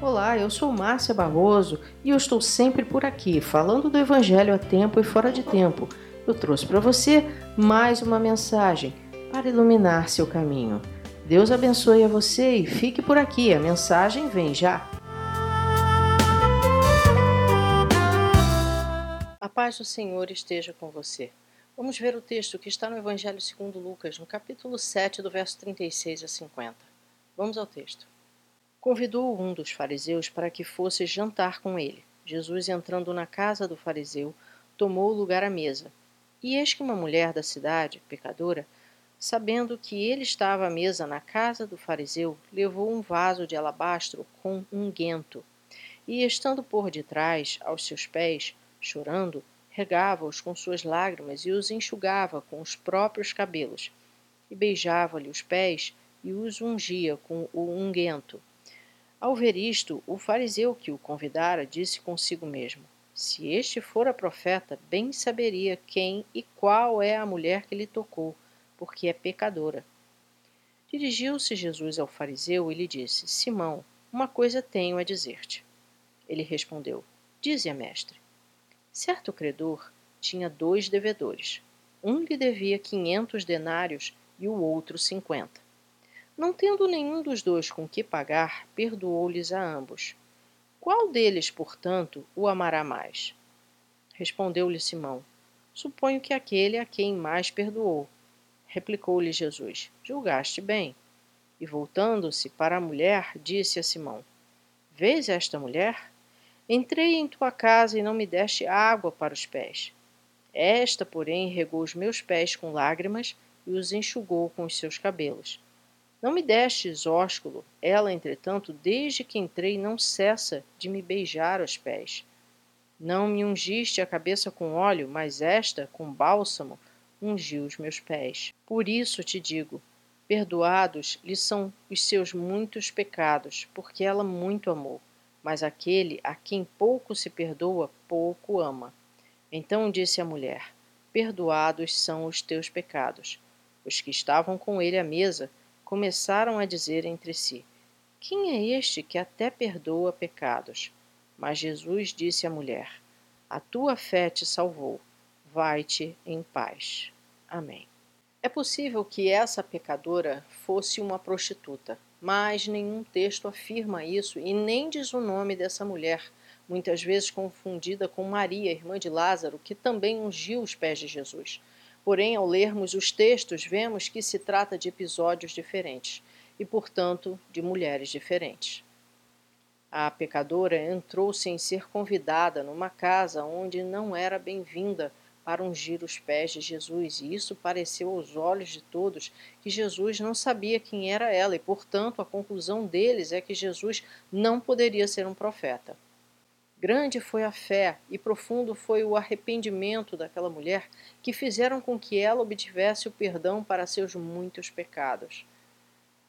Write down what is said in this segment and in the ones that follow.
Olá, eu sou Márcia Barroso e eu estou sempre por aqui, falando do Evangelho a tempo e fora de tempo. Eu trouxe para você mais uma mensagem para iluminar seu caminho. Deus abençoe a você e fique por aqui, a mensagem vem já. A paz do Senhor esteja com você. Vamos ver o texto que está no Evangelho segundo Lucas, no capítulo 7, do verso 36 a 50. Vamos ao texto. Convidou um dos fariseus para que fosse jantar com ele. Jesus, entrando na casa do fariseu, tomou lugar à mesa. E eis que uma mulher da cidade, pecadora, sabendo que ele estava à mesa na casa do fariseu, levou um vaso de alabastro com unguento. E, estando por detrás, aos seus pés, chorando, regava-os com suas lágrimas e os enxugava com os próprios cabelos. E beijava-lhe os pés e os ungia com o unguento. Ao ver isto, o fariseu que o convidara disse consigo mesmo: Se este fora profeta, bem saberia quem e qual é a mulher que lhe tocou, porque é pecadora. Dirigiu-se Jesus ao fariseu e lhe disse: Simão, uma coisa tenho a dizer-te. Ele respondeu: Dize-a, mestre. Certo credor tinha dois devedores. Um lhe devia quinhentos denários e o outro cinquenta. Não tendo nenhum dos dois com que pagar, perdoou-lhes a ambos. Qual deles, portanto, o amará mais? Respondeu-lhe Simão: Suponho que aquele a quem mais perdoou. Replicou-lhe Jesus: Julgaste bem. E voltando-se para a mulher, disse a Simão: Vês esta mulher? Entrei em tua casa e não me deste água para os pés. Esta, porém, regou os meus pés com lágrimas e os enxugou com os seus cabelos. Não me destes ósculo, ela, entretanto, desde que entrei, não cessa de me beijar os pés. Não me ungiste a cabeça com óleo, mas esta, com bálsamo, ungiu os meus pés. Por isso te digo: perdoados lhe são os seus muitos pecados, porque ela muito amou. Mas aquele a quem pouco se perdoa, pouco ama. Então disse a mulher: Perdoados são os teus pecados. Os que estavam com ele à mesa começaram a dizer entre si: Quem é este que até perdoa pecados? Mas Jesus disse à mulher: A tua fé te salvou. Vai-te em paz. Amém. É possível que essa pecadora fosse uma prostituta, mas nenhum texto afirma isso e nem diz o nome dessa mulher, muitas vezes confundida com Maria, irmã de Lázaro, que também ungiu os pés de Jesus. Porém, ao lermos os textos, vemos que se trata de episódios diferentes e, portanto, de mulheres diferentes. A pecadora entrou sem ser convidada numa casa onde não era bem-vinda para ungir os pés de Jesus, e isso pareceu aos olhos de todos que Jesus não sabia quem era ela, e, portanto, a conclusão deles é que Jesus não poderia ser um profeta. Grande foi a fé e profundo foi o arrependimento daquela mulher que fizeram com que ela obtivesse o perdão para seus muitos pecados.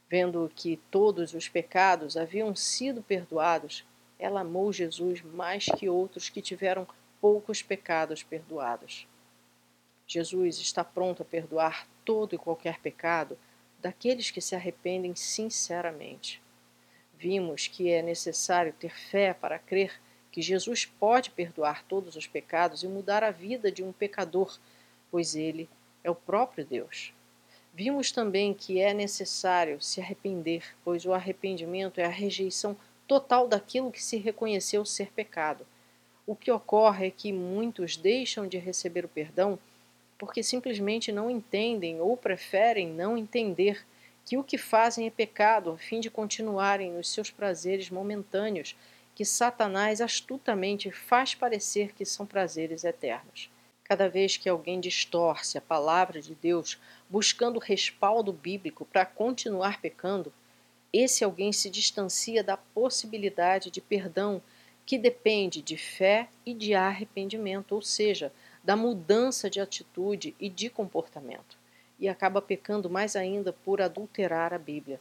Vendo que todos os pecados haviam sido perdoados, ela amou Jesus mais que outros que tiveram poucos pecados perdoados. Jesus está pronto a perdoar todo e qualquer pecado daqueles que se arrependem sinceramente. Vimos que é necessário ter fé para crer que Jesus pode perdoar todos os pecados e mudar a vida de um pecador, pois ele é o próprio Deus. Vimos também que é necessário se arrepender, pois o arrependimento é a rejeição total daquilo que se reconheceu ser pecado. O que ocorre é que muitos deixam de receber o perdão porque simplesmente não entendem ou preferem não entender que o que fazem é pecado a fim de continuarem nos seus prazeres momentâneos que Satanás astutamente faz parecer que são prazeres eternos. Cada vez que alguém distorce a palavra de Deus buscando respaldo bíblico para continuar pecando, esse alguém se distancia da possibilidade de perdão que depende de fé e de arrependimento, ou seja, da mudança de atitude e de comportamento, e acaba pecando mais ainda por adulterar a Bíblia.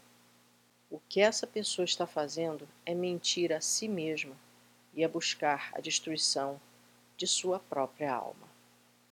O que essa pessoa está fazendo é mentir a si mesma e é buscar a destruição de sua própria alma.